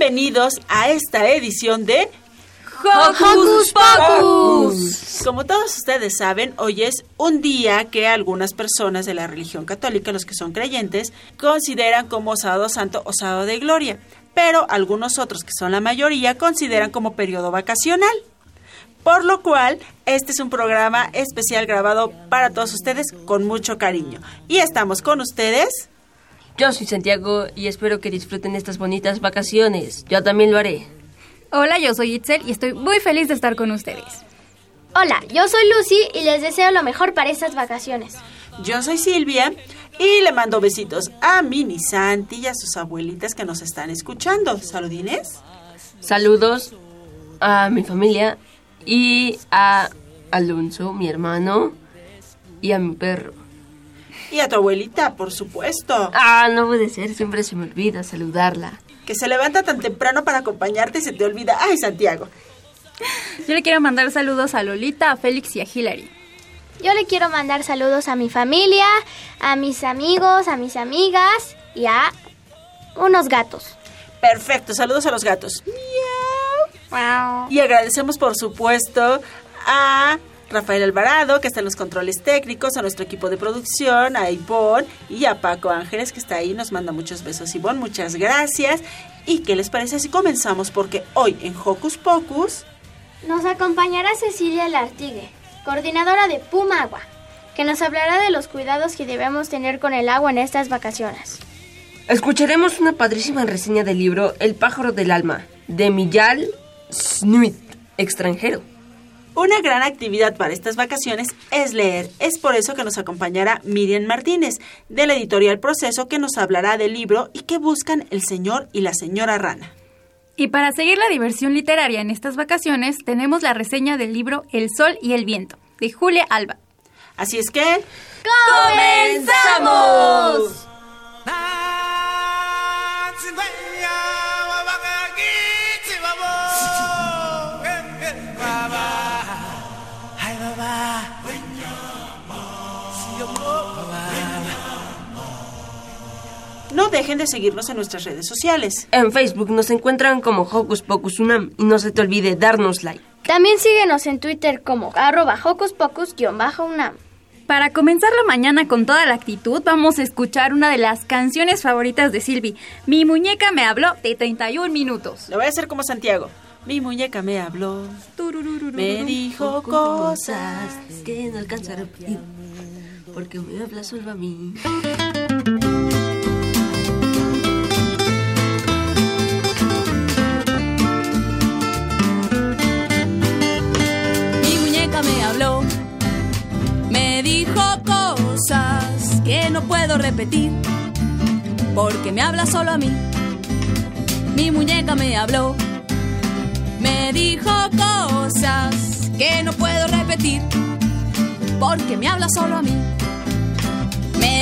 Bienvenidos a esta edición de Hocus Pocus. Como todos ustedes saben, hoy es un día que algunas personas de la religión católica, los que son creyentes, consideran como sábado santo o sábado de gloria, pero algunos otros, que son la mayoría, consideran como periodo vacacional. Por lo cual, este es un programa especial grabado para todos ustedes con mucho cariño. Y estamos con ustedes. Yo soy Santiago y espero que disfruten estas bonitas vacaciones. Yo también lo haré. Hola, yo soy Itzel y estoy muy feliz de estar con ustedes. Hola, yo soy Lucy y les deseo lo mejor para estas vacaciones. Yo soy Silvia y le mando besitos a Mini Santi y a sus abuelitas que nos están escuchando. Saludines. Saludos a mi familia y a Alonso, mi hermano, y a mi perro. Y a tu abuelita, por supuesto. Ah, no puede ser, siempre se me olvida saludarla. Que se levanta tan temprano para acompañarte y se te olvida. Ay, Santiago. Yo le quiero mandar saludos a Lolita, a Félix y a Hilary. Yo le quiero mandar saludos a mi familia, a mis amigos, a mis amigas y a unos gatos. Perfecto, saludos a los gatos. Y agradecemos, por supuesto, a Rafael Alvarado, que está en los controles técnicos, a nuestro equipo de producción, a Ivonne y a Paco Ángeles, que está ahí, nos manda muchos besos. Ivonne, muchas gracias. ¿Y qué les parece si comenzamos? Porque hoy en Hocus Pocus... Nos acompañará Cecilia Lartigue, coordinadora de Puma Agua, que nos hablará de los cuidados que debemos tener con el agua en estas vacaciones. Escucharemos una padrísima reseña del libro El pájaro del alma, de Millal Snuit, extranjero. Una gran actividad para estas vacaciones es leer. Es por eso que nos acompañará Miriam Martínez, de la editorial Proceso, que nos hablará del libro y que buscan el señor y la señora rana. Y para seguir la diversión literaria en estas vacaciones, tenemos la reseña del libro El Sol y el Viento, de Julia Alba. Así es que... ¡Comenzamos! Dejen de seguirnos en nuestras redes sociales. En Facebook nos encuentran como Hocus Pocus Unam y no se te olvide darnos like. También síguenos en Twitter como arroba Hocus Pocus-Unam. Para comenzar la mañana con toda la actitud, vamos a escuchar una de las canciones favoritas de Silvi. Mi muñeca me habló de 31 minutos. Lo voy a hacer como Santiago. Mi muñeca me habló, me dijo cosas que no alcanzo a repetir, porque me habla solo a mí. Me habló, me dijo cosas que no puedo repetir, porque me habla solo a mí. Mi muñeca me habló, me dijo cosas que no puedo repetir, porque me habla solo a mí.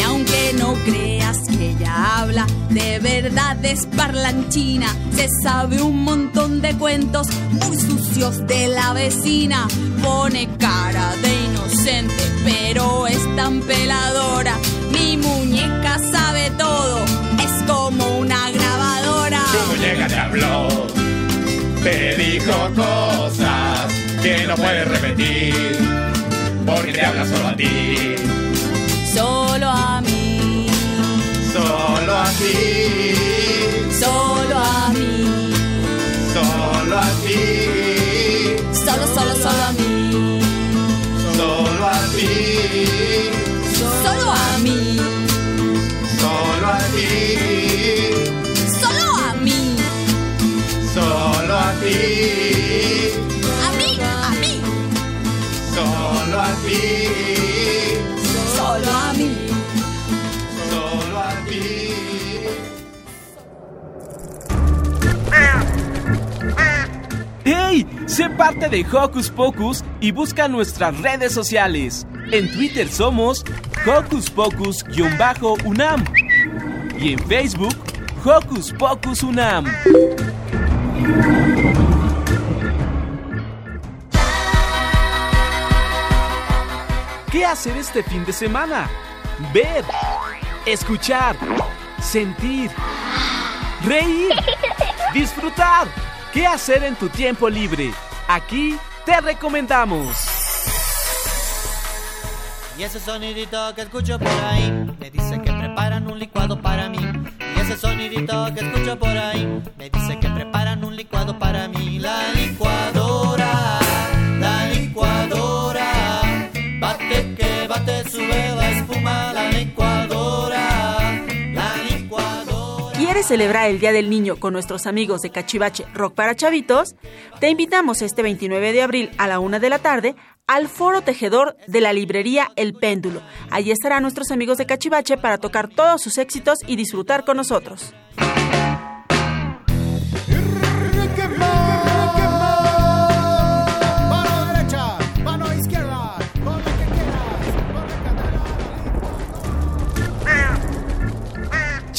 Y aunque no creas que ella habla, de verdad es parlanchina. Se sabe un montón de cuentos muy sucios de la vecina. Pone cara de inocente, pero es tan peladora. Mi muñeca sabe todo, es como una grabadora. Tu muñeca te habló, te dijo cosas que no puedes repetir, porque te habla solo a ti. Solo a mí, Solo a ti, solo a mí, solo a ti, solo, solo, solo a mí, solo a ti, solo a mí, solo a ti, solo a mí, solo a ti, a mí, a mí, solo a ti, Sé parte de Hocus Pocus y busca nuestras redes sociales. En Twitter somos Hocus Pocus-UNAM y en Facebook Hocus Pocus UNAM. ¿Qué hacer este fin de semana? Ver, escuchar, sentir, reír, disfrutar. ¿Qué hacer en tu tiempo libre? Aquí te recomendamos. Y ese sonidito que escucho por ahí me dice que preparan un licuado para mí. Y ese sonidito que escucho por ahí me dice que preparan un licuado para mí. La licuadora, licuadora. ¿Quieres celebrar el Día del Niño con nuestros amigos de Cachivache Rock para Chavitos? Te invitamos este 29 de abril a la una de la tarde al Foro Tejedor de la librería El Péndulo. Allí estarán nuestros amigos de Cachivache para tocar todos sus éxitos y disfrutar con nosotros.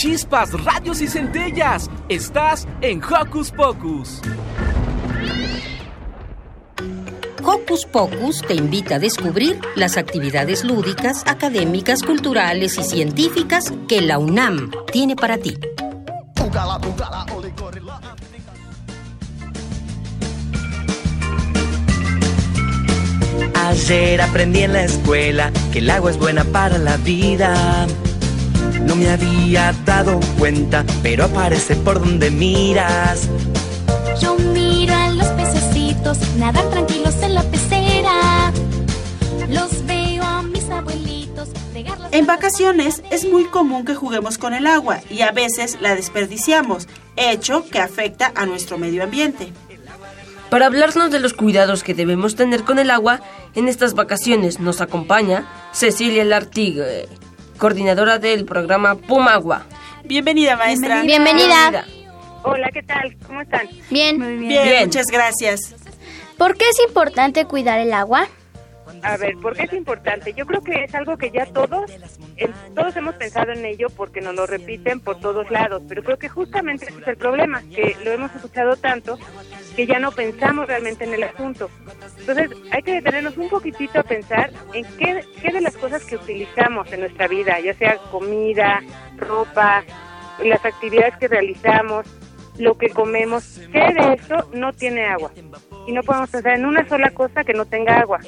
Chispas, rayos y centellas. Estás en Hocus Pocus. Hocus Pocus te invita a descubrir las actividades lúdicas, académicas, culturales y científicas que la UNAM tiene para ti. Ayer aprendí en la escuela que el agua es buena para la vida. No me había dado cuenta, pero aparece por donde miras. Yo miro a los pececitos nadar tranquilos en la pecera. Los veo a mis abuelitos En vacaciones es muy común que juguemos con el agua y a veces la desperdiciamos, hecho que afecta a nuestro medio ambiente. Para hablarnos de los cuidados que debemos tener con el agua, en estas vacaciones nos acompaña Cecilia Lartigue, coordinadora del programa Pumagua. Bienvenida, maestra. Bienvenida. Hola, ¿qué tal? ¿Cómo están? Bien. Bien, Bien. muchas gracias. ¿Por qué es importante cuidar el agua? A ver, ¿por qué es importante? Yo creo que es algo que ya todos, todos hemos pensado en ello porque nos lo repiten por todos lados, pero creo que justamente ese es el problema, que lo hemos escuchado tanto que ya no pensamos realmente en el asunto. Entonces, hay que detenernos un poquitito a pensar en qué, qué de las cosas que utilizamos en nuestra vida, ya sea comida, ropa, las actividades que realizamos, lo que comemos, qué de esto no tiene agua. Y no podemos pensar en una sola cosa que no tenga agua.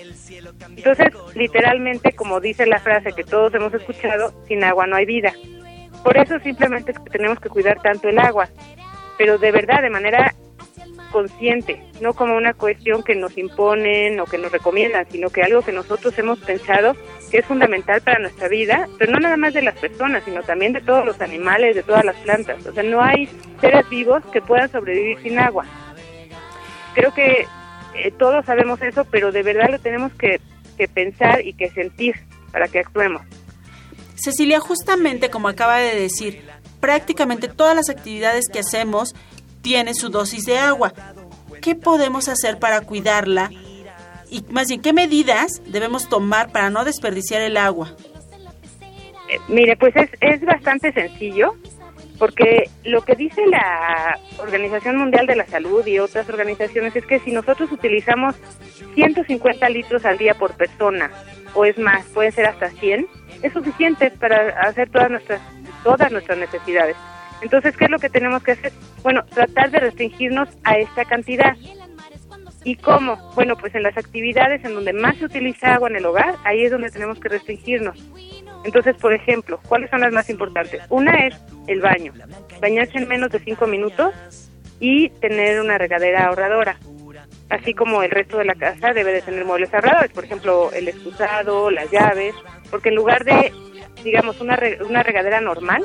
Entonces, literalmente, como dice la frase que todos hemos escuchado, sin agua no hay vida. Por eso simplemente que tenemos que cuidar tanto el agua, pero de verdad, de manera consciente, no como una cuestión que nos imponen o que nos recomiendan, sino que algo que nosotros hemos pensado que es fundamental para nuestra vida, pero no nada más de las personas, sino también de todos los animales, de todas las plantas. O sea, no hay seres vivos que puedan sobrevivir sin agua. Creo que eh, todos sabemos eso, pero de verdad lo tenemos que, que pensar y que sentir para que actuemos. Cecilia, justamente como acaba de decir, prácticamente todas las actividades que hacemos tienen su dosis de agua. ¿Qué podemos hacer para cuidarla? Y más bien, ¿qué medidas debemos tomar para no desperdiciar el agua? Eh, mire, pues es, es bastante sencillo, porque lo que dice la Organización Mundial de la Salud y otras organizaciones es que si nosotros utilizamos 150 litros al día por persona, o es más, puede ser hasta 100, es suficiente para hacer todas nuestras todas nuestras necesidades. Entonces, ¿qué es lo que tenemos que hacer? Bueno, tratar de restringirnos a esta cantidad. ¿Y cómo? Bueno, pues en las actividades en donde más se utiliza agua en el hogar, ahí es donde tenemos que restringirnos. Entonces, por ejemplo, ¿cuáles son las más importantes? Una es el baño, bañarse en menos de cinco minutos y tener una regadera ahorradora. Así como el resto de la casa debe de tener muebles ahorradores, por ejemplo, el excusado, las llaves, porque en lugar de, digamos, una, una regadera normal,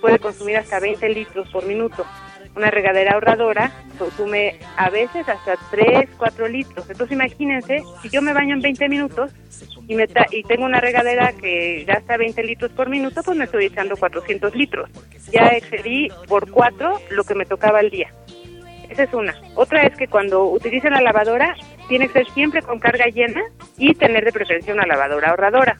puede consumir hasta 20 litros por minuto. Una regadera ahorradora consume a veces hasta 3, 4 litros. Entonces imagínense, si yo me baño en 20 minutos y, me y tengo una regadera que gasta 20 litros por minuto, pues me estoy echando 400 litros. Ya excedí por 4 lo que me tocaba al día. Esa es una. Otra es que cuando utilicen la lavadora, tiene que ser siempre con carga llena y tener de preferencia una lavadora ahorradora.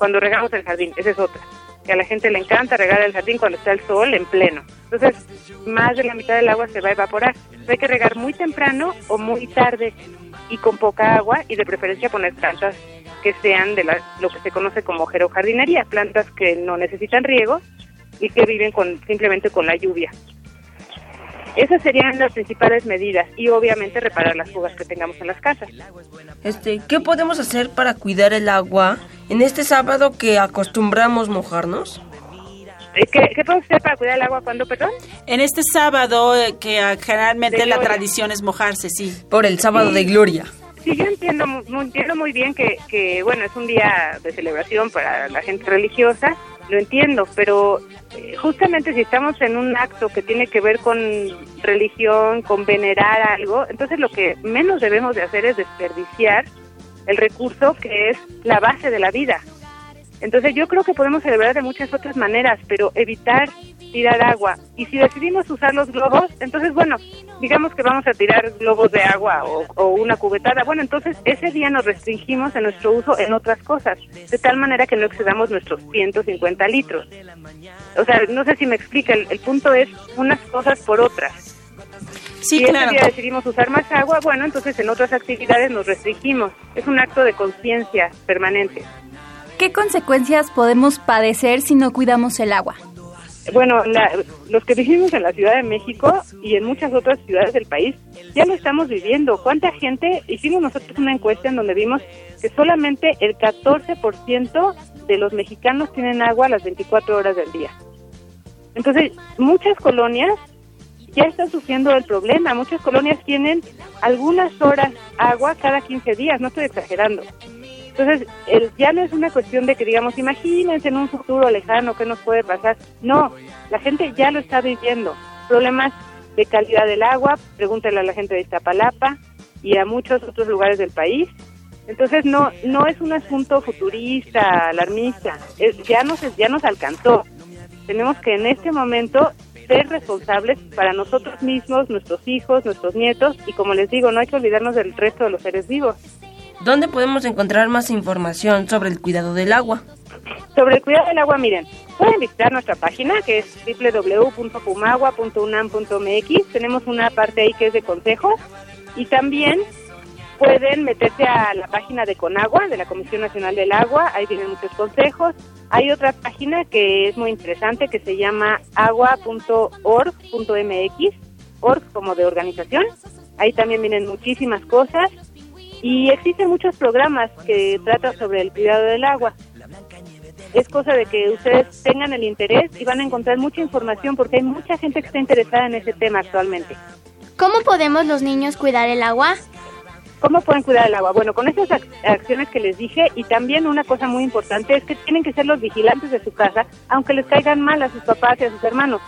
Cuando regamos el jardín, esa es otra que a la gente le encanta regar el jardín cuando está el sol en pleno. Entonces, más de la mitad del agua se va a evaporar. hay que regar muy temprano o muy tarde y con poca agua y de preferencia poner plantas que sean de lo que se conoce como gerojardinería, plantas que no necesitan riego y que viven con simplemente con la lluvia. Esas serían las principales medidas y obviamente reparar las fugas que tengamos en las casas. Este, ¿qué podemos hacer para cuidar el agua en este sábado que acostumbramos mojarnos? Eh, ¿Qué, ¿Qué podemos hacer para cuidar el agua cuando, perdón? En este sábado eh, que ah, generalmente la tradición es mojarse, sí. Por el sábado de gloria. Sí, yo entiendo, entiendo muy bien que, que, bueno, es un día de celebración para la gente religiosa, lo entiendo, pero eh, justamente si estamos en un acto que tiene que ver con religión, con venerar algo, entonces lo que menos debemos de hacer es desperdiciar el recurso que es la base de la vida. Entonces yo creo que podemos celebrar de muchas otras maneras, pero evitar tirar agua. Y si decidimos usar los globos, entonces bueno, digamos que vamos a tirar globos de agua o, una cubetada. Bueno, entonces ese día nos restringimos en nuestro uso en otras cosas, de tal manera que no excedamos nuestros 150 litros. O sea, no sé si me explica, el, punto es unas cosas por otras. Sí, si claro. ese día decidimos usar más agua, bueno, entonces en otras actividades nos restringimos. Es un acto de conciencia permanente. ¿Qué consecuencias podemos padecer si no cuidamos el agua? Bueno, los que vivimos en la Ciudad de México y en muchas otras ciudades del país ya lo estamos viviendo. ¿Cuánta gente? Hicimos nosotros una encuesta en donde vimos que solamente el 14% de los mexicanos tienen agua a las 24 horas del día. Entonces, muchas colonias ya están sufriendo el problema. Muchas colonias tienen algunas horas agua cada 15 días, no estoy exagerando. Entonces, el, ya no es una cuestión de que digamos, imagínense en un futuro lejano qué nos puede pasar. No, la gente ya lo está viviendo. Problemas de calidad del agua, pregúntale a la gente de Iztapalapa y a muchos otros lugares del país. Entonces, no no es un asunto futurista, alarmista, ya, nos, ya nos alcanzó. Tenemos que en este momento ser responsables para nosotros mismos, nuestros hijos, nuestros nietos y como les digo, no hay que olvidarnos del resto de los seres vivos. ¿Dónde podemos encontrar más información sobre el cuidado del agua? Sobre el cuidado del agua, miren, pueden visitar nuestra página que es www.pumagua.unam.mx. Tenemos una parte ahí que es de consejos y también pueden meterse a la página de Conagua, de la Comisión Nacional del Agua, ahí tienen muchos consejos. Hay otra página que es muy interesante que se llama agua.org.mx, org como de organización. Ahí también vienen muchísimas cosas y existen muchos programas que tratan sobre el cuidado del agua. Es cosa de que ustedes tengan el interés y van a encontrar mucha información porque hay mucha gente que está interesada en ese tema actualmente. ¿Cómo podemos los niños cuidar el agua? ¿Cómo pueden cuidar el agua? Bueno, con esas ac- acciones que les dije y también una cosa muy importante es que tienen que ser los vigilantes de su casa, aunque les caigan mal a sus papás y a sus hermanos.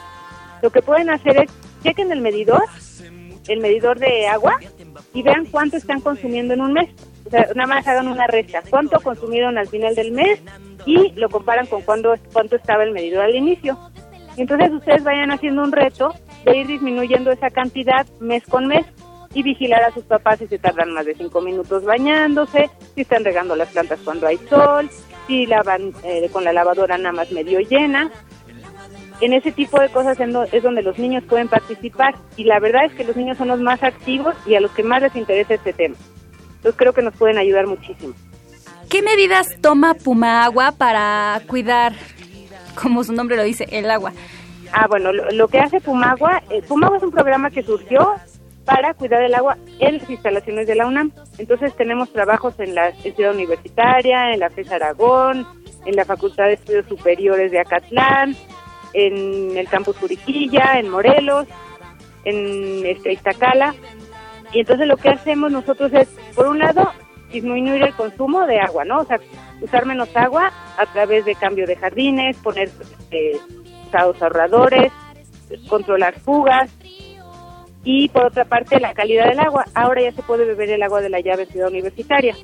Lo que pueden hacer es chequen el medidor, el medidor de agua y vean cuánto están consumiendo en un mes. O sea, nada más hagan una resta. ¿Cuánto consumieron al final del mes? Y lo comparan con cuándo, cuánto estaba el medidor al inicio. Entonces ustedes vayan haciendo un reto de ir disminuyendo esa cantidad mes con mes y vigilar a sus papás si se tardan más de cinco minutos bañándose, si están regando las plantas cuando hay sol, si lavan eh, con la lavadora nada más medio llena. En ese tipo de cosas es donde los niños pueden participar y la verdad es que los niños son los más activos y a los que más les interesa este tema. Entonces creo que nos pueden ayudar muchísimo. ¿Qué medidas toma Puma Agua para cuidar, como su nombre lo dice, el agua? Ah, bueno, lo, lo que hace Pumagua, eh, Pumagua es un programa que surgió para cuidar el agua en las instalaciones de la UNAM. Entonces tenemos trabajos en la en Ciudad Universitaria, en la FES Aragón, en la Facultad de Estudios Superiores de Acatlán, en el campus Juriquilla, en Morelos, en este, Iztacala. Y entonces lo que hacemos nosotros es, por un lado, disminuir el consumo de agua, ¿no? O sea, usar menos agua a través de cambio de jardines, poner eh, usados ahorradores, controlar fugas y por otra parte la calidad del agua. Ahora ya se puede beber el agua de la llave en Ciudad Universitaria.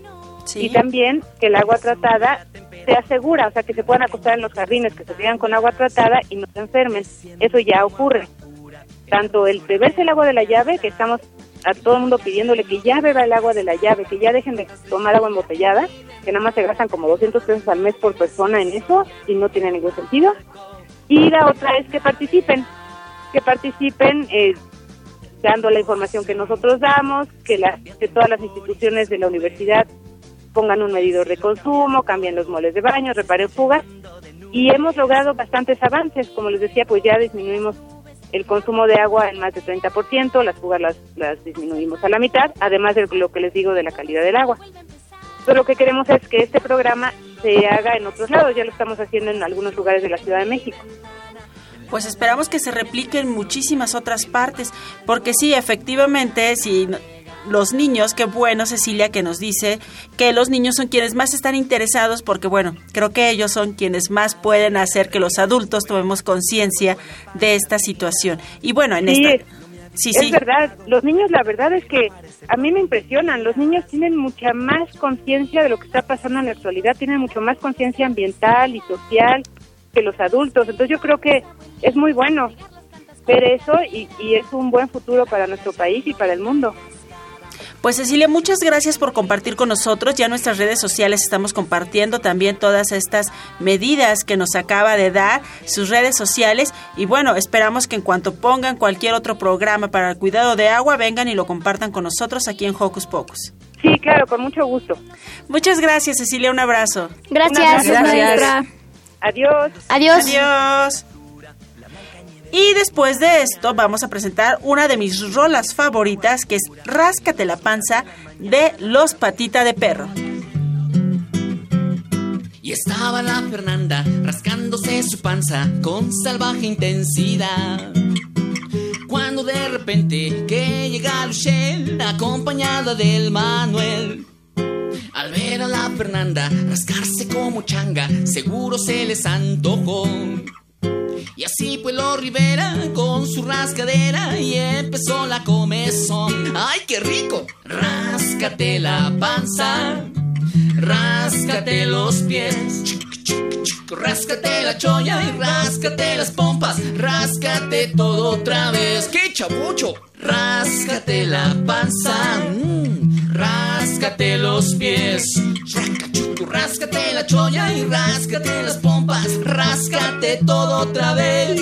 Y también que el agua tratada sea segura, o sea, que se puedan acostar en los jardines, que se vean con agua tratada y no se enfermen. Eso ya ocurre. Tanto el beberse el agua de la llave, que estamos a todo el mundo pidiéndole que ya beba el agua de la llave, que ya dejen de tomar agua embotellada, que nada más se gastan como 200 pesos al mes por persona en eso y no tiene ningún sentido. Y la otra es que participen, que participen eh, dando la información que nosotros damos, que, las, que todas las instituciones de la universidad pongan un medidor de consumo, cambien los moles de baño, reparen fugas y hemos logrado bastantes avances, como les decía, pues ya disminuimos el consumo de agua en más de 30%, las fugas las, las disminuimos a la mitad, además de lo que les digo de la calidad del agua. Entonces lo que queremos es que este programa se haga en otros lados, ya lo estamos haciendo en algunos lugares de la Ciudad de México. Pues esperamos que se replique en muchísimas otras partes, porque sí, efectivamente, si los niños, qué bueno Cecilia que nos dice que los niños son quienes más están interesados, porque bueno, creo que ellos son quienes más pueden hacer que los adultos tomemos conciencia de esta situación. Y bueno, en Sí, esta... Sí, es sí. verdad, los niños la verdad es que a mí me impresionan, los niños tienen mucha más conciencia de lo que está pasando en la actualidad, tienen mucho más conciencia ambiental y social que los adultos, entonces yo creo que es muy bueno ver eso y, y es un buen futuro para nuestro país y para el mundo. Pues Cecilia, muchas gracias por compartir con nosotros. Ya en nuestras redes sociales estamos compartiendo también todas estas medidas que nos acaba de dar sus redes sociales. Y bueno, esperamos que en cuanto pongan cualquier otro programa para el cuidado de agua, vengan y lo compartan con nosotros aquí en Hocus Pocus. Sí, claro, con mucho gusto. Muchas gracias, Cecilia. Un abrazo. Gracias. Un abrazo, maestra. Adiós. Adiós. Adiós. Y después de esto vamos a presentar una de mis rolas favoritas que es Ráscate la panza de Los Patita de Perro. Y estaba la Fernanda rascándose su panza con salvaje intensidad. Cuando de repente que llega Luchel acompañada del Manuel. Al ver a la Fernanda rascarse como changa, seguro se les antojó. Y así pues lo Rivera con su rascadera y empezó la comezón. ¡Ay, qué rico! Ráscate la panza, ráscate los pies, ráscate la cholla y ráscate las pompas, ráscate todo otra vez. ¡Qué chabucho! Ráscate la panza, mm, ráscate los pies, Chuc, ráscate la cholla y ráscate las pompas, ráscate todo otra vez.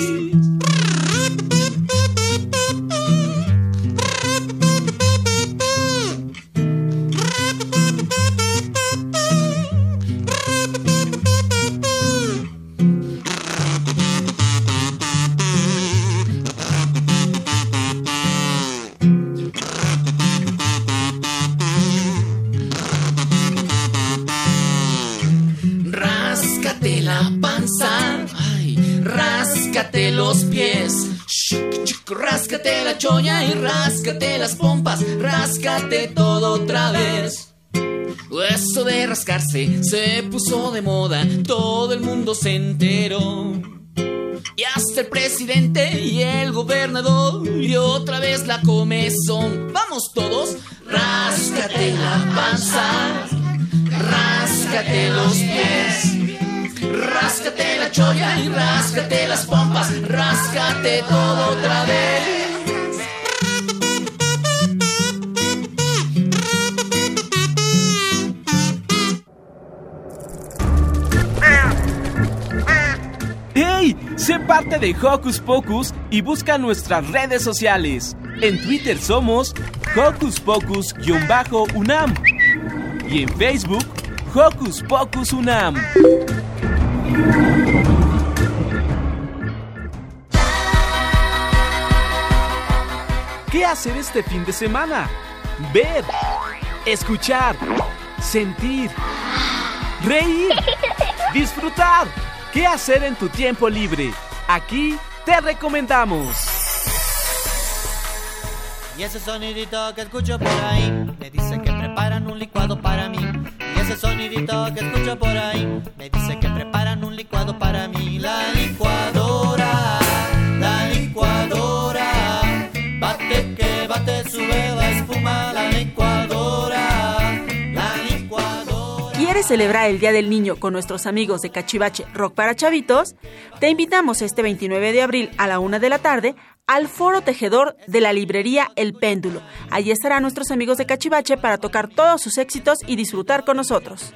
Rascarse se puso de moda, todo el mundo se enteró. Y hasta el presidente y el gobernador y otra vez la comezón. Vamos todos, ráscate la panza, ráscate los pies, ráscate la cholla y ráscate las pompas, ráscate todo otra vez. Sé parte de Hocus Pocus y busca nuestras redes sociales. En Twitter somos Hocus Pocus-UNAM y en Facebook Hocus Pocus UNAM. ¿Qué hacer este fin de semana? Ver, escuchar, sentir, reír, disfrutar. ¿Qué hacer en tu tiempo libre? Aquí te recomendamos. Y ese sonidito que escucho por ahí me dice que preparan un licuado para mí. Y ese sonidito que escucho por ahí me dice que preparan un licuado para mí. La licuadora, licuadora. ¿Quieres celebrar el Día del Niño con nuestros amigos de Cachivache Rock para Chavitos? Te invitamos este 29 de abril a la una de la tarde al Foro Tejedor de la librería El Péndulo. Allí estarán nuestros amigos de Cachivache para tocar todos sus éxitos y disfrutar con nosotros.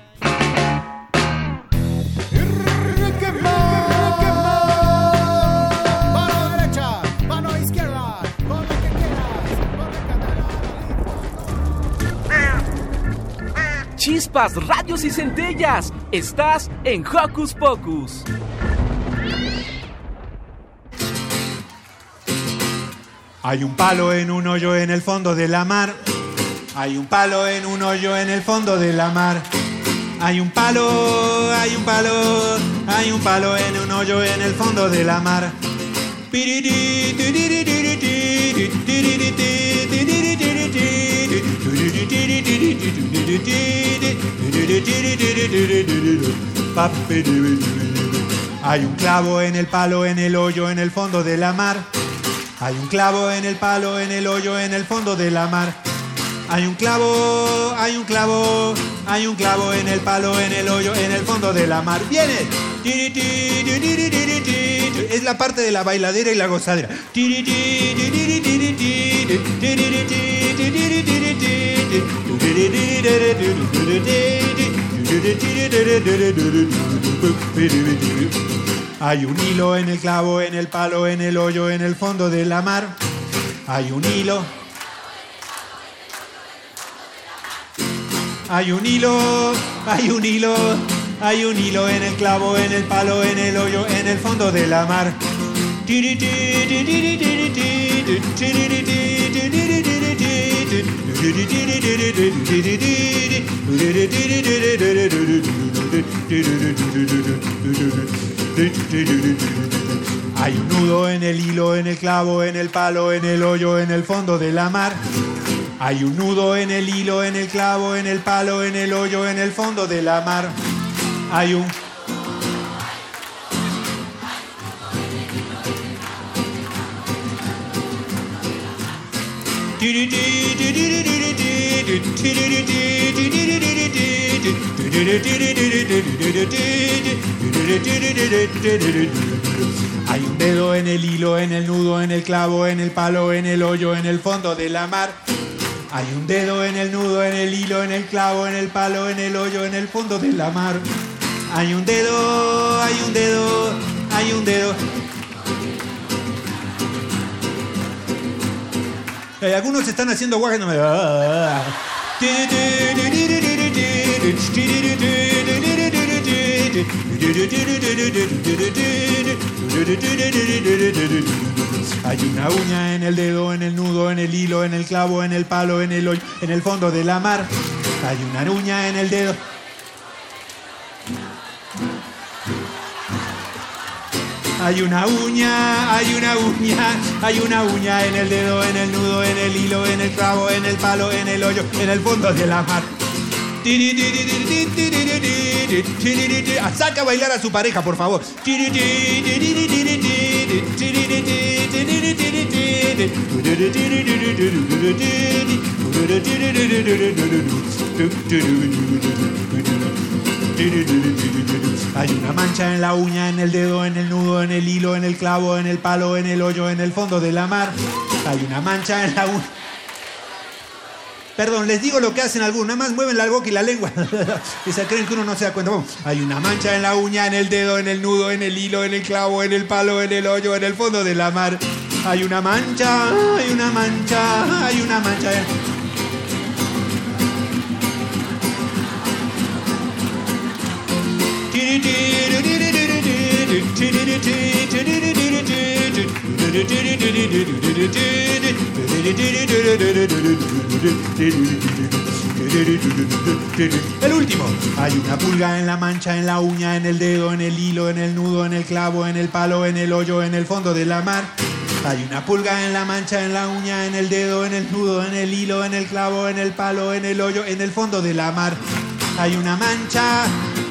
Chispas, rayos y centellas. Estás en Hocus Pocus. Hay un palo en un hoyo en el fondo de la mar. Hay un palo en un hoyo en el fondo de la mar. Hay un palo, hay un palo, hay un palo en un hoyo en el fondo de la mar. Hay un clavo en el palo, en el hoyo, en el fondo de la mar. Hay un clavo en el palo, en el hoyo, en el fondo de la mar. Hay un clavo, hay un clavo, hay un clavo en el palo, en el hoyo, en el fondo de la mar. ¡Viene! Es la parte de la bailadera y la gozadera. Hay un hilo en el clavo, en el palo, en el hoyo, en el fondo de la mar. Hay un hilo. Hay un hilo, hay un hilo, hay un hilo en el clavo, en el palo, en el hoyo, en el fondo de la mar. Hay un nudo en el hilo, en el clavo, en el palo, en el hoyo, en el fondo de la mar. Hay un nudo en el hilo, en el clavo, en el palo, en el hoyo, en el fondo de la mar. Hay un... Hay un dedo en el hilo, en el nudo, en el clavo, en el palo, en el hoyo, en el fondo de la mar. Hay un dedo en el nudo, en el hilo, en el clavo, en el palo, en el hoyo, en el fondo de la mar. Hay un dedo, hay un dedo, hay un dedo. Algunos están haciendo guaje. Hay una uña en el dedo, en el nudo, en el hilo, en el clavo, en el palo, en el hoyo, en el fondo de la mar. Hay una uña en el dedo. Hay una uña, hay una uña, hay una uña en el dedo, en el nudo, en el hilo, en el clavo, en el palo, en el hoyo, en el fondo de la mar. Saca a bailar a su pareja, por favor. Hay una mancha en la uña, en el dedo, en el nudo, en el hilo, en el clavo, en el palo, en el hoyo, en el fondo de la mar. Hay una mancha en la uña. Perdón, les digo lo que hacen algunos, nada más mueven la boca y la lengua. y se creen que uno no se da cuenta. Hay una mancha en la uña, en el dedo, en el nudo, en el hilo, en el clavo, en el palo, en el hoyo, en el fondo de la mar. Hay una mancha, hay una mancha, hay una mancha. El último. Hay una pulga en la mancha, en la uña, en el dedo, en el hilo, en el nudo, en el clavo, en el palo, en el hoyo, en el fondo de la mar. Hay una pulga en la mancha, en la uña, en el dedo, en el nudo, en el hilo, en el clavo, en el palo, en el hoyo, en el fondo de la mar. Hay una mancha,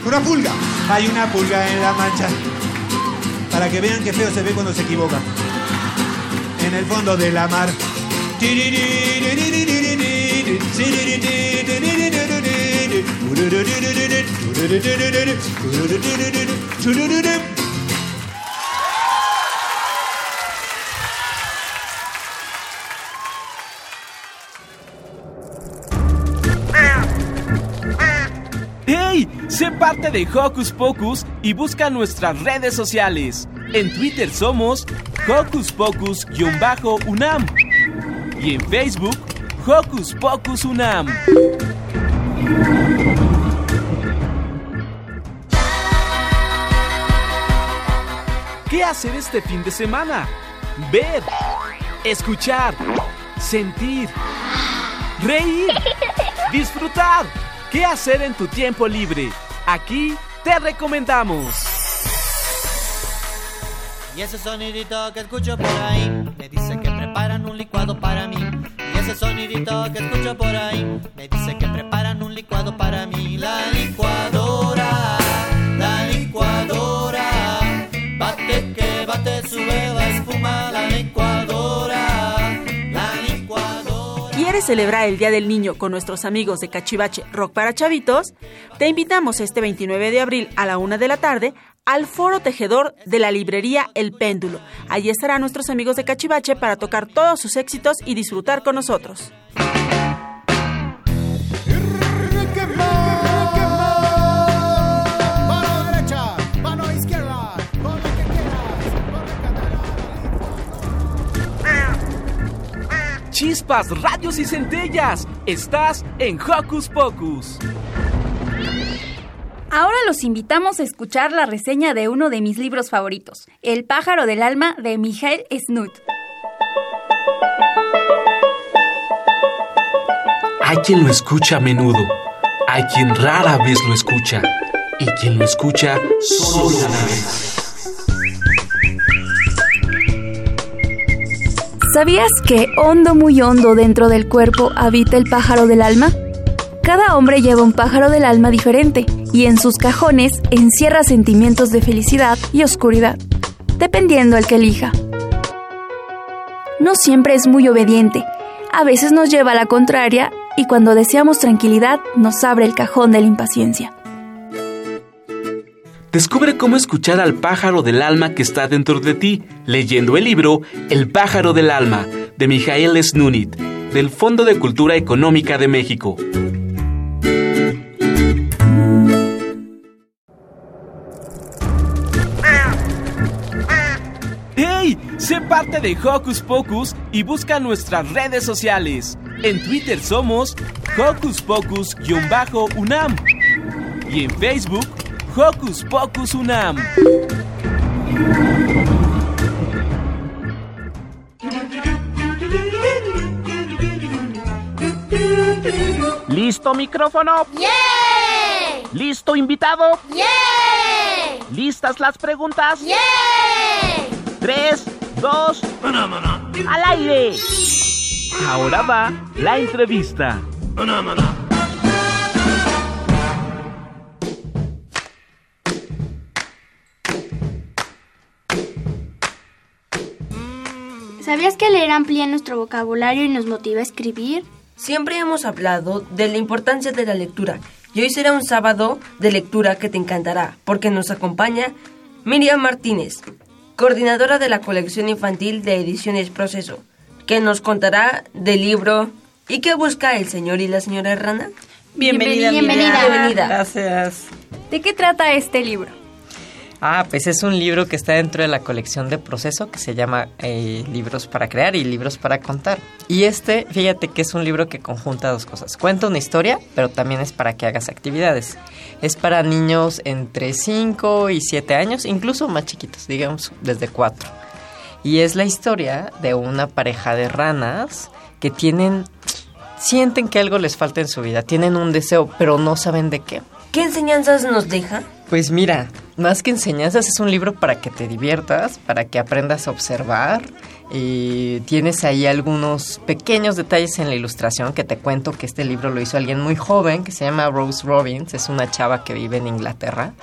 una pulga. Hay una pulga en la mancha. Para que vean qué feo se ve cuando se equivoca. En el fondo de la mar. De Hocus Pocus y busca nuestras redes sociales. En Twitter somos Hocus Pocus-UNAM y en Facebook Hocus Pocus UNAM. ¿Qué hacer este fin de semana? Ver, escuchar, sentir, reír, disfrutar. ¿Qué hacer en tu tiempo libre? Aquí te recomendamos. Y ese sonidito que escucho por ahí me dice que preparan un licuado para mí. Y ese sonidito que escucho por ahí me dice que preparan un licuado para mí. La licuadora, la licuadora, bate que bate, sube la espuma, la licuadora, licuadora. ¿Quieres celebrar el Día del Niño con nuestros amigos de Cachivache Rock para Chavitos? Te invitamos este 29 de abril a la una de la tarde al foro tejedor de la librería El Péndulo. Allí estarán nuestros amigos de Cachivache para tocar todos sus éxitos y disfrutar con nosotros. Chispas, radios y centellas. Estás en Hocus Pocus. Ahora los invitamos a escuchar la reseña de uno de mis libros favoritos, El pájaro del alma de Michael Snoot. Hay quien lo escucha a menudo, hay quien rara vez lo escucha, y quien lo escucha solo una vez. ¿Sabías que hondo, muy hondo dentro del cuerpo habita el pájaro del alma? Cada hombre lleva un pájaro del alma diferente y en sus cajones encierra sentimientos de felicidad y oscuridad, dependiendo al que elija. No siempre es muy obediente, a veces nos lleva a la contraria y cuando deseamos tranquilidad nos abre el cajón de la impaciencia. Descubre cómo escuchar al pájaro del alma que está dentro de ti, leyendo el libro El pájaro del alma, de Mijael Snunit, del Fondo de Cultura Económica de México. ¡Hey! Sé parte de Hocus Pocus y busca nuestras redes sociales. En Twitter somos Hocus Pocus-UNAM y en Facebook Hocus Pocus UNAM. ¿Listo micrófono? ¿Listo invitado? ¿Listas las preguntas? 3, 2, al aire. Ahora va la entrevista. ¿Sabías que leer amplía nuestro vocabulario y nos motiva a escribir? Siempre hemos hablado de la importancia de la lectura y hoy será un sábado de lectura que te encantará porque nos acompaña Miriam Martínez, coordinadora de la colección infantil de Ediciones Proceso, que nos contará del libro ¿Y qué busca el señor y la señora Rana? Bienvenida, Bienvenida. Bienvenida. Gracias. ¿De qué trata este libro? Ah, pues es un libro que está dentro de la colección de proceso que se llama eh, Libros para crear y Libros para contar. Y este, fíjate que es un libro que conjunta dos cosas. Cuenta una historia, pero también es para que hagas actividades. Es para niños entre 5 y 7 años, incluso más chiquitos, digamos desde 4. Y es la historia de una pareja de ranas que tienen sienten que algo les falta en su vida, tienen un deseo, pero no saben de qué. ¿Qué enseñanzas nos deja? Pues mira, más que enseñanzas es un libro para que te diviertas, para que aprendas a observar. Y tienes ahí algunos pequeños detalles en la ilustración que te cuento que este libro lo hizo alguien muy joven que se llama Rose Robbins, es una chava que vive en Inglaterra,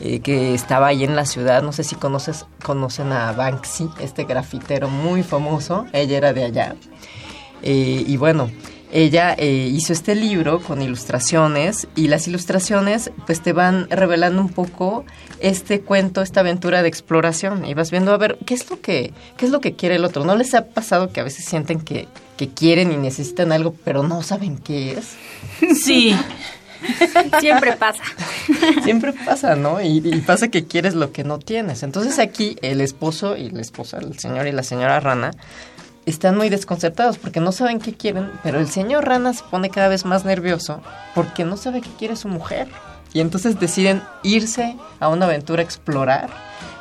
eh, que estaba ahí en la ciudad, no sé si conoces, conocen a Banksy, este grafitero muy famoso, ella era de allá. Eh, y bueno, ella eh, hizo este libro con ilustraciones y las ilustraciones pues te van revelando un poco este cuento, esta aventura de exploración y vas viendo a ver qué es lo que qué es lo que quiere el otro. ¿No les ha pasado que a veces sienten que, que quieren y necesitan algo pero no saben qué es? Sí. Siempre pasa. Siempre pasa, ¿no? Y, y pasa que quieres lo que no tienes. Entonces aquí el esposo y la esposa, el señor y la señora Rana, están muy desconcertados porque no saben qué quieren, pero el señor Rana se pone cada vez más nervioso porque no sabe qué quiere su mujer. Y entonces deciden irse a una aventura a explorar.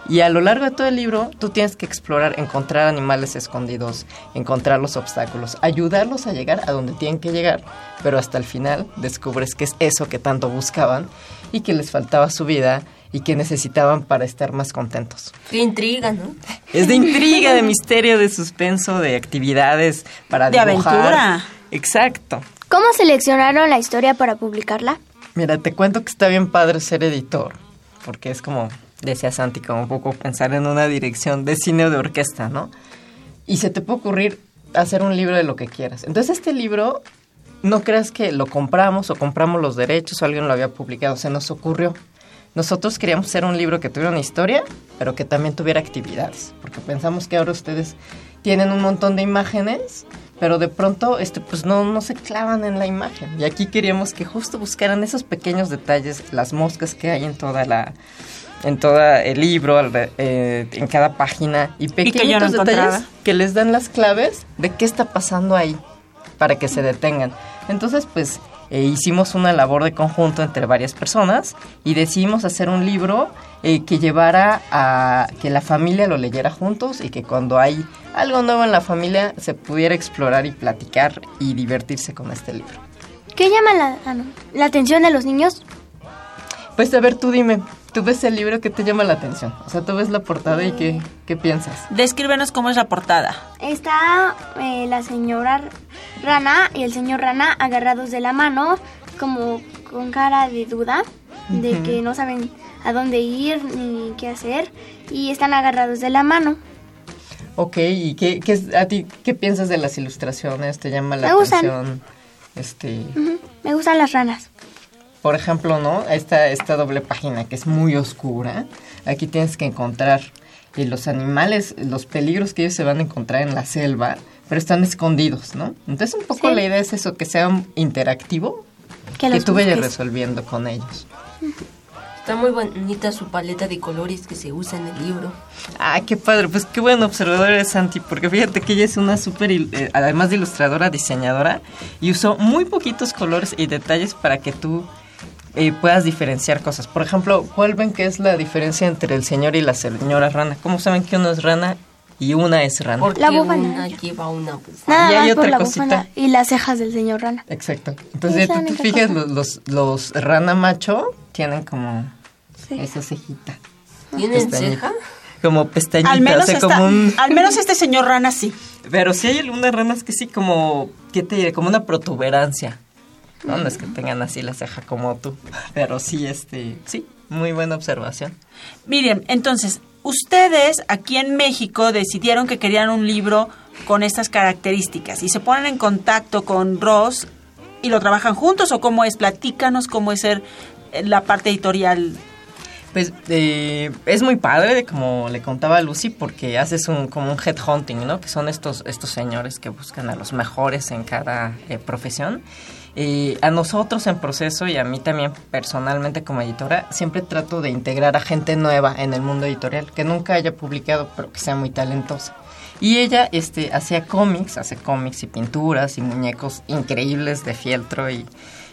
Y a lo largo de todo el libro, tú tienes que explorar, encontrar animales escondidos, encontrar los obstáculos, ayudarlos a llegar a donde tienen que llegar. Pero hasta el final descubres que es eso que tanto buscaban y que les faltaba su vida y que necesitaban para estar más contentos. Qué intriga, ¿no? Es de intriga, de misterio, de suspenso, de actividades para De dibujar. aventura. Exacto. ¿Cómo seleccionaron la historia para publicarla? Mira, te cuento que está bien padre ser editor, porque es como, decía Santi, como un poco pensar en una dirección de cine o de orquesta, ¿no? Y se te puede ocurrir hacer un libro de lo que quieras. Entonces este libro, no creas que lo compramos o compramos los derechos o alguien lo había publicado, se nos ocurrió. Nosotros queríamos hacer un libro que tuviera una historia, pero que también tuviera actividades, porque pensamos que ahora ustedes tienen un montón de imágenes, pero de pronto este pues no, no se clavan en la imagen. Y aquí queríamos que justo buscaran esos pequeños detalles, las moscas que hay en toda la en todo el libro, eh, en cada página y que yo no pequeños detalles encontraba. que les dan las claves de qué está pasando ahí para que se detengan. Entonces, pues eh, hicimos una labor de conjunto entre varias personas y decidimos hacer un libro eh, que llevara a que la familia lo leyera juntos y que cuando hay algo nuevo en la familia se pudiera explorar y platicar y divertirse con este libro. ¿Qué llama la, ah, la atención de los niños? Pues a ver, tú dime, tú ves el libro que te llama la atención. O sea, tú ves la portada y qué, qué piensas. Descríbenos cómo es la portada. Está eh, la señora Rana y el señor Rana agarrados de la mano, como con cara de duda, de Ujú. que no saben a dónde ir ni qué hacer, y están agarrados de la mano. Ok, ¿y qué, qué a ti qué piensas de las ilustraciones? ¿Te llama la Me gustan. atención? Este, Ujú, Me gustan las ranas. Por ejemplo, ¿no? Esta, esta doble página que es muy oscura. Aquí tienes que encontrar eh, los animales, los peligros que ellos se van a encontrar en la selva, pero están escondidos, ¿no? Entonces un poco Sí. la idea es eso, que sea interactivo, Que tú vayas resolviendo con ellos. Está muy bonita su paleta de colores que se usa en el libro. Ah, qué padre, pues qué buen observador eres Santi, porque fíjate que ella es una súper, eh, además de ilustradora, diseñadora, y usó muy poquitos colores y detalles para que tú eh, puedas diferenciar cosas. Por ejemplo, ¿cuál ven que es la diferencia entre el señor y la señora rana? ¿Cómo saben que uno es rana y una es rana? Porque La búfala. una lleva una búfala. Nada Y hay otra la cosita. y las cejas del señor Rana. Exacto. Entonces, tú te fijas, los, los, los rana macho tienen como Sí. esa cejita. ¿Tienen Pestañita. ceja? como pestañitas, Al menos, o sea, esta- como un... al menos este señor rana sí. Pero sí hay algunas ranas que sí como, ¿qué te diré? Como una protuberancia. No, no es que tengan así la ceja como tú, pero sí, este, sí, muy buena observación. Miriam, entonces, ustedes aquí en México decidieron que querían un libro con estas características y se ponen en contacto con Ross y lo trabajan juntos o cómo es, platícanos cómo es ser eh, la parte editorial. Pues eh, es muy padre, como le contaba a Lucy, porque haces un, como un headhunting, ¿no? Que son estos, estos señores que buscan a los mejores en cada eh, profesión. Y a nosotros en proceso y a mí también personalmente como editora, siempre trato de integrar a gente nueva en el mundo editorial, que nunca haya publicado, pero que sea muy talentosa. Y ella este, hacía cómics, hace cómics y pinturas y muñecos increíbles de fieltro y,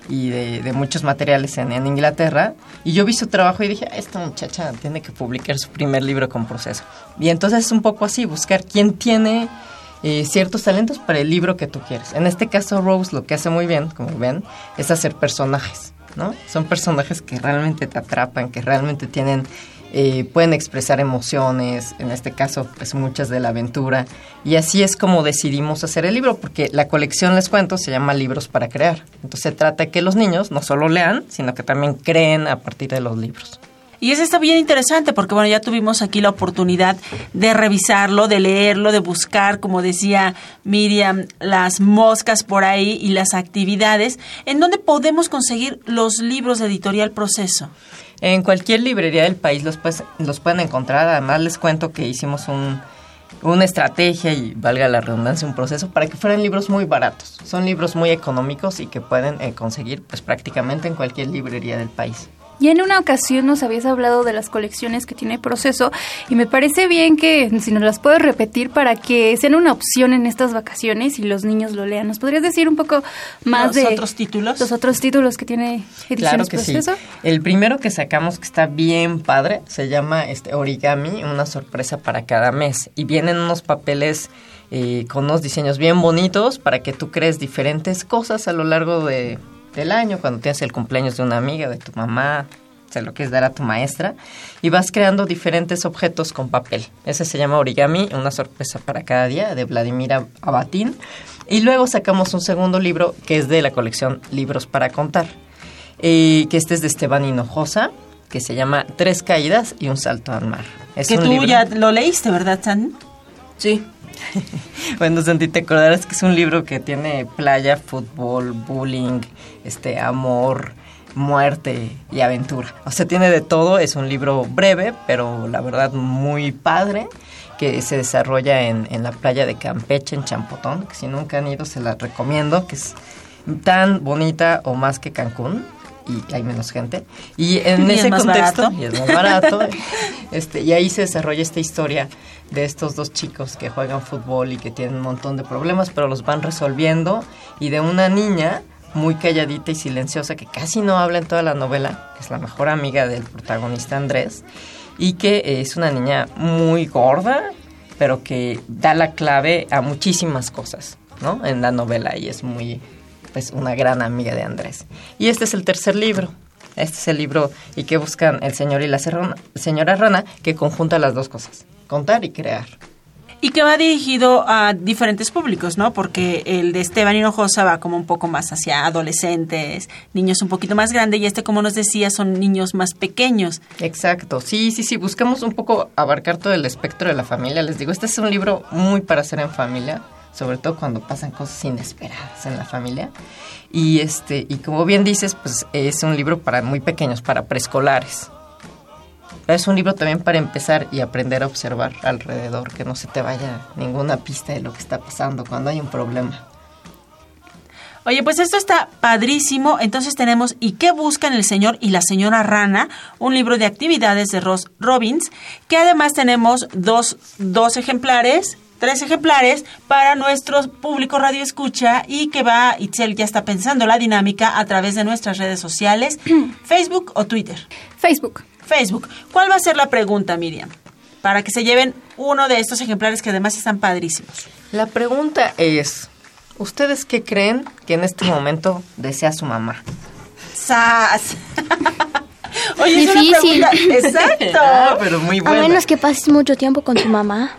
y de, de muchos materiales en, en Inglaterra. Y yo vi su trabajo y dije, "Ah, esta muchacha tiene que publicar su primer libro con proceso. Y entonces es un poco así, buscar quién tiene eh, ciertos talentos para el libro que tú quieres. En este caso, Rose lo que hace muy bien, como ven, es hacer personajes, ¿no? Son personajes que realmente te atrapan, que realmente tienen... eh, pueden expresar emociones, en este caso, pues muchas de la aventura. Y así es como decidimos hacer el libro, porque la colección, les cuento, se llama Libros para Crear. Entonces se trata de que los niños no solo lean, sino que también creen a partir de los libros. Y eso está bien interesante porque, bueno, ya tuvimos aquí la oportunidad de revisarlo, de leerlo, de buscar, como decía Miriam, las moscas por ahí y las actividades. ¿En dónde podemos conseguir los libros de Editorial Proceso? En cualquier librería del país los, pues- los pueden encontrar. Además les cuento que hicimos un, una estrategia y valga la redundancia, un proceso para que fueran libros muy baratos. Son libros muy económicos y que pueden eh, conseguir pues prácticamente en cualquier librería del país. Y en una ocasión nos habías hablado de las colecciones que tiene Proceso y me parece bien que si nos las puedes repetir para que sean una opción en estas vacaciones y los niños lo lean. ¿Nos podrías decir un poco más ¿Los de otros títulos? los otros títulos que tiene Claro Ediciones que sí. Proceso? El primero que sacamos que está bien padre se llama este Origami, una sorpresa para cada mes. Y vienen unos papeles eh, con unos diseños bien bonitos para que tú crees diferentes cosas a lo largo de, del año, cuando tienes el cumpleaños de una amiga, de tu mamá, se lo quieres dar a tu maestra, y vas creando diferentes objetos con papel. Ese se llama Origami, una sorpresa para cada día, de Vladimir Abatín. Y luego sacamos un segundo libro que es de la colección Libros para Contar, eh, que este es de Esteban Hinojosa, que se llama Tres caídas y un salto al mar. Es que tú libro- ya lo leíste, ¿verdad, San? Sí. bueno, Santi, te acordarás que es un libro que tiene playa, fútbol, bullying, este, amor, muerte y aventura. O sea, tiene de todo. Es un libro breve, pero la verdad muy padre, que se desarrolla en, en la playa de Campeche, en Champotón. Que si nunca han ido, se la recomiendo, que es tan bonita o más que Cancún. Y hay menos gente. Y en Y es ese más contexto, barato. y es más barato, este, y ahí se desarrolla esta historia de estos dos chicos que juegan fútbol y que tienen un montón de problemas, pero los van resolviendo. Y de una niña muy calladita y silenciosa que casi no habla en toda la novela, que es la mejor amiga del protagonista Andrés, y que es una niña muy gorda, pero que da la clave a muchísimas cosas, ¿no? En la novela y es muy, pues, una gran amiga de Andrés. Y este es el tercer libro. Este es el libro y que buscan el señor y la serrona- señora rana que conjunta las dos cosas, contar y crear. Y que va dirigido a diferentes públicos, ¿no? Porque el de Esteban Hinojosa va como un poco más hacia adolescentes, niños un poquito más grandes, y este, como nos decía, son niños más pequeños. Exacto, sí, sí, sí, buscamos un poco abarcar todo el espectro de la familia. Les digo, este es un libro muy para hacer en familia, sobre todo cuando pasan cosas inesperadas en la familia. Y este, y como bien dices, pues es un libro para muy pequeños, para preescolares. Es un libro también para empezar y aprender a observar alrededor, que no se te vaya ninguna pista de lo que está pasando cuando hay un problema. Oye, pues esto está padrísimo. Entonces tenemos ¿Y qué buscan el señor y la señora rana? Un libro de actividades de Ross Robbins, que además tenemos dos, dos ejemplares, tres ejemplares para nuestro público radio escucha y que va, Itzel ya está pensando la dinámica a través de nuestras redes sociales, Facebook o Twitter. Facebook. Facebook. ¿Cuál va a ser la pregunta, Miriam? Para que se lleven uno de estos ejemplares que además están padrísimos. La pregunta es, ¿ustedes qué creen que en este momento desea su mamá? ¡Sas! Oye, es una Difícil. pregunta- Exacto. Ah, pero muy A buena. menos que pases mucho tiempo con tu mamá.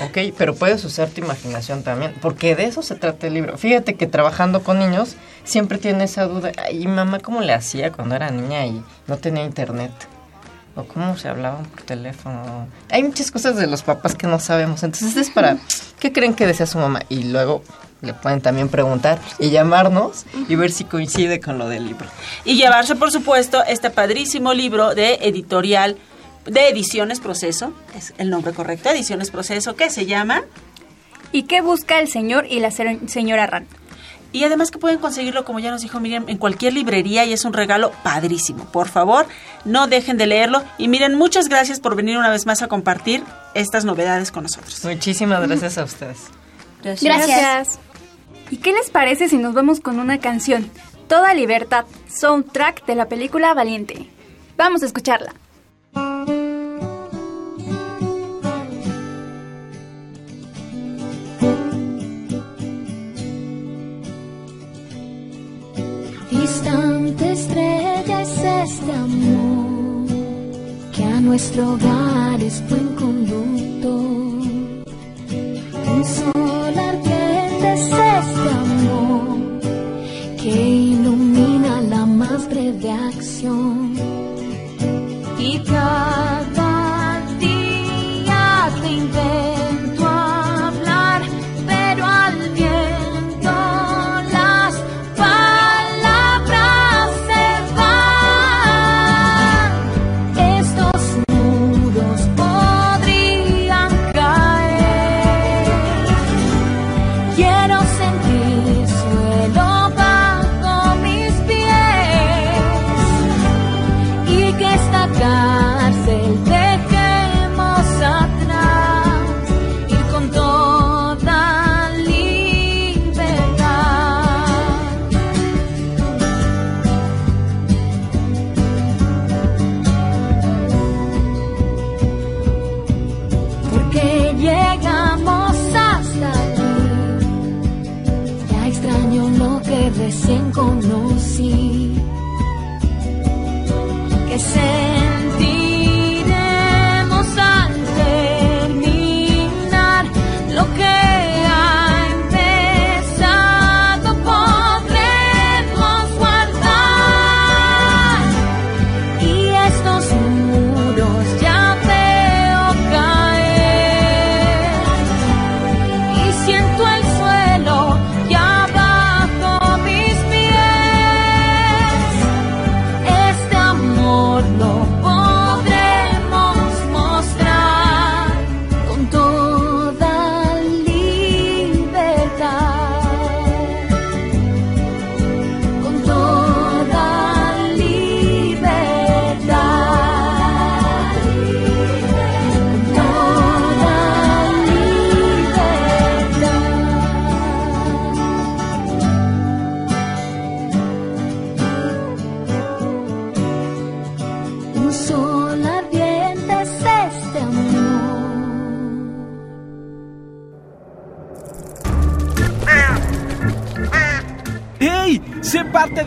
Ok, pero puedes usar tu imaginación también, porque de eso se trata el libro. Fíjate que trabajando con niños siempre tiene esa duda. ¿Y mamá cómo le hacía cuando era niña y no tenía internet? ¿O cómo se hablaban por teléfono? Hay muchas cosas de los papás que no sabemos. Entonces es para, ¿qué creen que decía su mamá? Y luego le pueden también preguntar y llamarnos y ver si coincide con lo del libro. Y llevarse, por supuesto, este padrísimo libro de editorial, de Ediciones Proceso, es el nombre correcto, Ediciones Proceso, que se llama... ¿Y qué busca el señor y la se- señora Ran? Y además que pueden conseguirlo, como ya nos dijo Miriam, en cualquier librería y es un regalo padrísimo. Por favor, no dejen de leerlo. Y miren, muchas gracias por venir una vez más a compartir estas novedades con nosotros. Muchísimas gracias a ustedes. Gracias. ¿Y qué les parece si nos vamos con una canción? Toda Libertad, soundtrack de la película Valiente. Vamos a escucharla. Distante estrella es este amor que a nuestro hogar es buen conducto. Un sol ardiente es este amor que ilumina la más breve acción. Y cada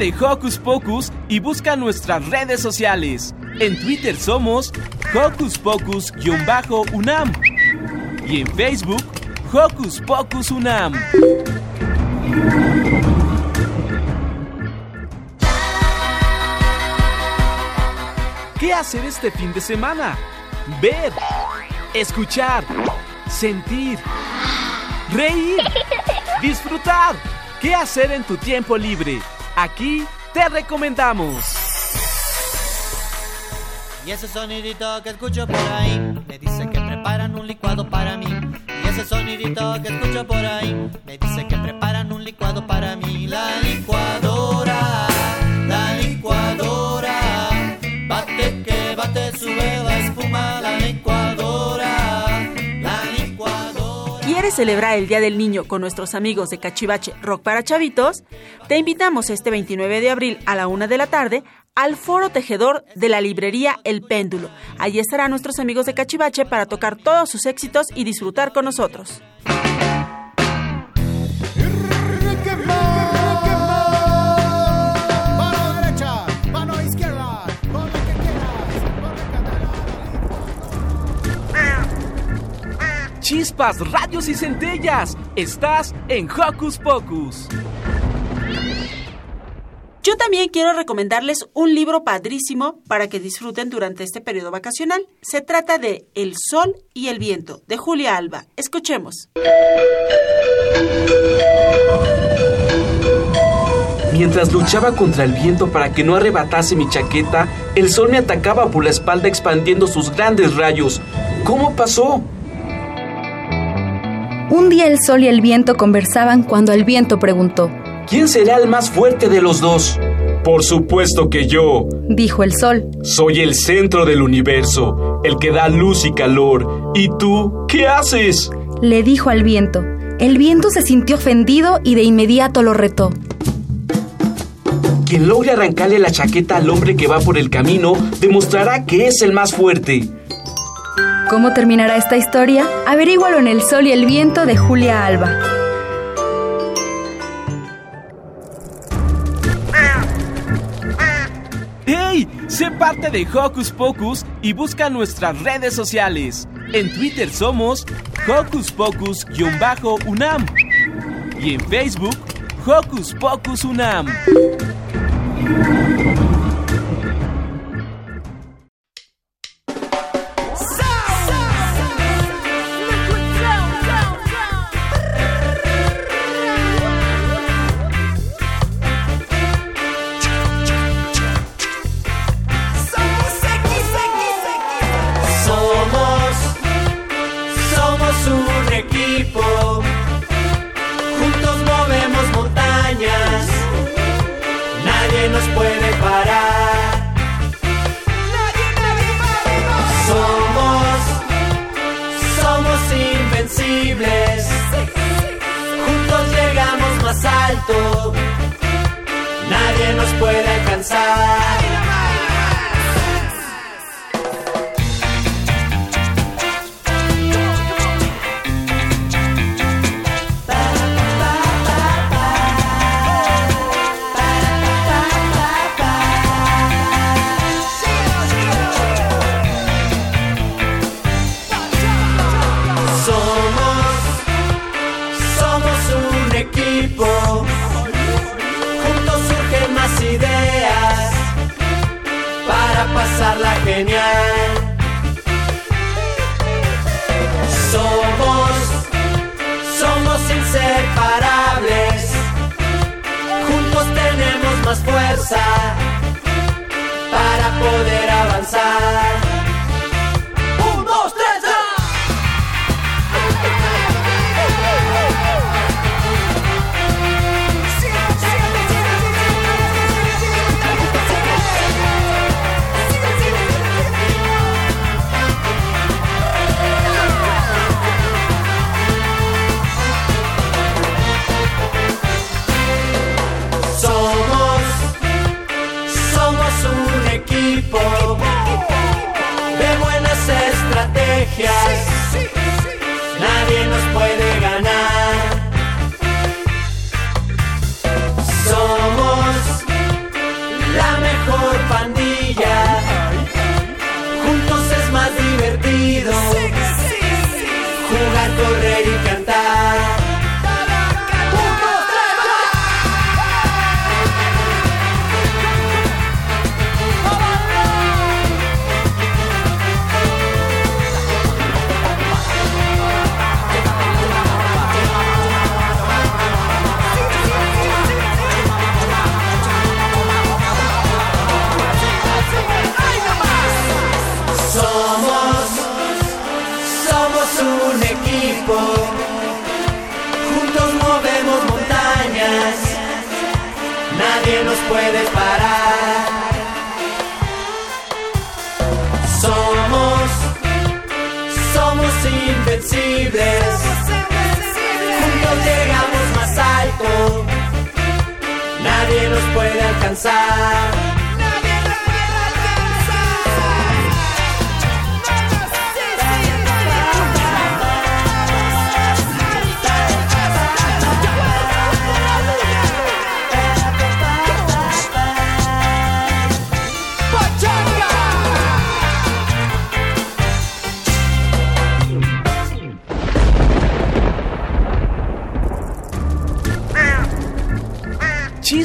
de Hocus Pocus y busca nuestras redes sociales. En Twitter somos Hocus Pocus-UNAM y en Facebook Hocus Pocus UNAM. ¿Qué hacer este fin de semana? Ver, escuchar, sentir, reír, disfrutar. ¿Qué hacer en tu tiempo libre? Aquí te recomendamos. Y ese sonidito que escucho por ahí me dice que preparan un licuado para mí. Y ese sonidito que escucho por ahí me dice que preparan un licuado para mí. La licuadora, celebrar el Día del Niño con nuestros amigos de Cachivache Rock para Chavitos? Te invitamos este 29 de abril a la una de la tarde al Foro Tejedor de la librería El Péndulo. Allí estarán nuestros amigos de Cachivache para tocar todos sus éxitos y disfrutar con nosotros. Chispas, radios y centellas. Estás en Hocus Pocus. Yo también quiero recomendarles un libro padrísimo para que disfruten durante este periodo vacacional. Se trata de El Sol y el Viento, de Julia Alba. Escuchemos. Mientras luchaba contra el viento para que no arrebatase mi chaqueta, el sol me atacaba por la espalda expandiendo sus grandes rayos. ¿Cómo pasó? Un día el sol y el viento conversaban cuando el viento preguntó, ¿Quién será el más fuerte de los dos? Por supuesto que yo. Dijo el sol. Soy el centro del universo, el que da luz y calor. ¿Y tú qué haces? Le dijo al viento. El viento se sintió ofendido y de inmediato lo retó. Quien logre arrancarle la chaqueta al hombre que va por el camino demostrará que es el más fuerte. ¿Cómo terminará esta historia? Averígualo en El Sol y el Viento de Julia Alba. ¡Hey! Sé parte de Hocus Pocus y busca nuestras redes sociales. En Twitter somos Hocus Pocus-UNAM y en Facebook Hocus Pocus UNAM. Puede parar. Somos, somos invencibles. Juntos llegamos más alto. Nadie nos puede alcanzar.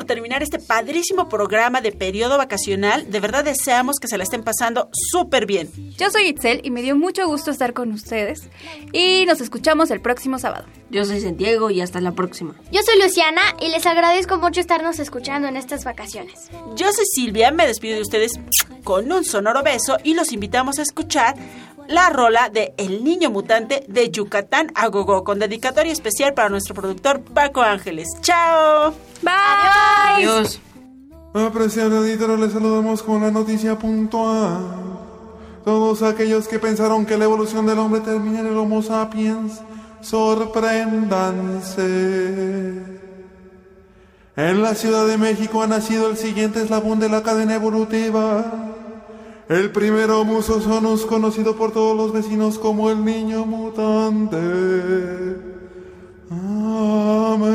Por terminar este padrísimo programa de periodo vacacional. De verdad deseamos que se la estén pasando súper bien. Yo soy Itzel y me dio mucho gusto estar con ustedes. Y nos escuchamos el próximo sábado. Yo soy Santiago y hasta la próxima. Yo soy Luciana y les agradezco mucho estarnos escuchando en estas vacaciones. Yo soy Silvia, me despido de ustedes con un sonoro beso y los invitamos a escuchar la rola de El Niño Mutante de Yucatán a Gogo, con dedicatoria especial para nuestro productor Paco Ángeles. ¡Chao! Bye. Adiós. Apreciado editor, les saludamos con la noticia puntual. Todos aquellos que pensaron que la evolución del hombre termina en el Homo sapiens, sorpréndanse. En la Ciudad de México ha nacido el siguiente eslabón de la cadena evolutiva. El primer Homo sonus conocido por todos los vecinos como el niño mutante. Amén.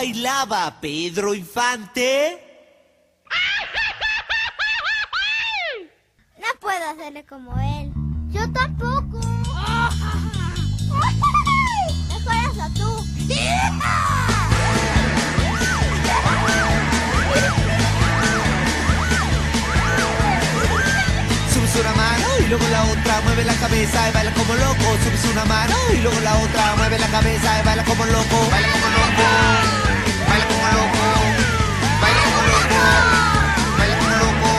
Bailaba Pedro Infante? No puedo hacerle como él. Yo tampoco. Mejor hazlo tú. Subes una mano y luego la otra, mueve la cabeza y baila como loco. Subes una mano y luego la otra, mueve la cabeza y baila como loco. Baila como loco. Baila como loco. Baila como loco.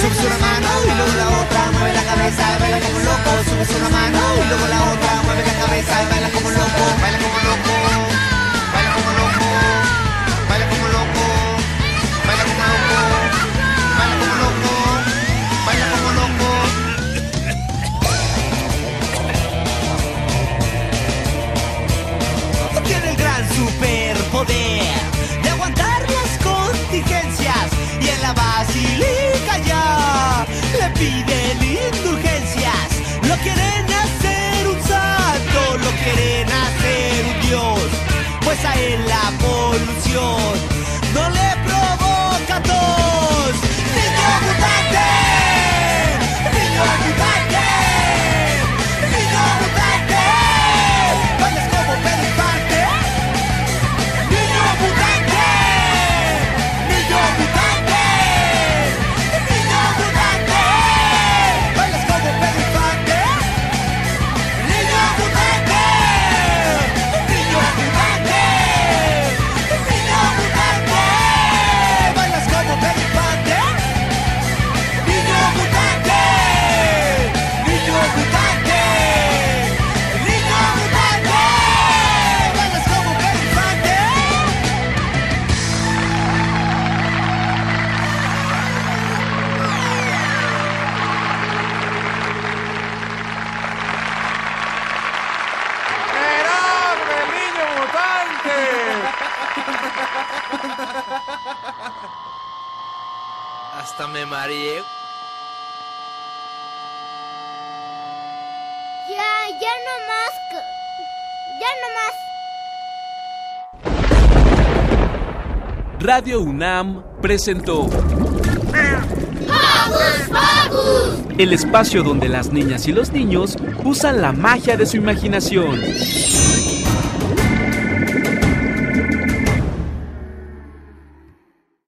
Subes una mano y luego la otra, mueve la cabeza baila como loco. Subes una mano y luego la otra, mueve la cabeza baila como loco. Baila como loco. De aguantar las contingencias y en la basílica ya le piden indulgencias. Lo quieren hacer un santo, lo quieren hacer un dios, pues a él la polución no le María. Ya, ya no más. Ya no más. Radio UNAM presentó el espacio donde las niñas y los niños usan la magia de su imaginación.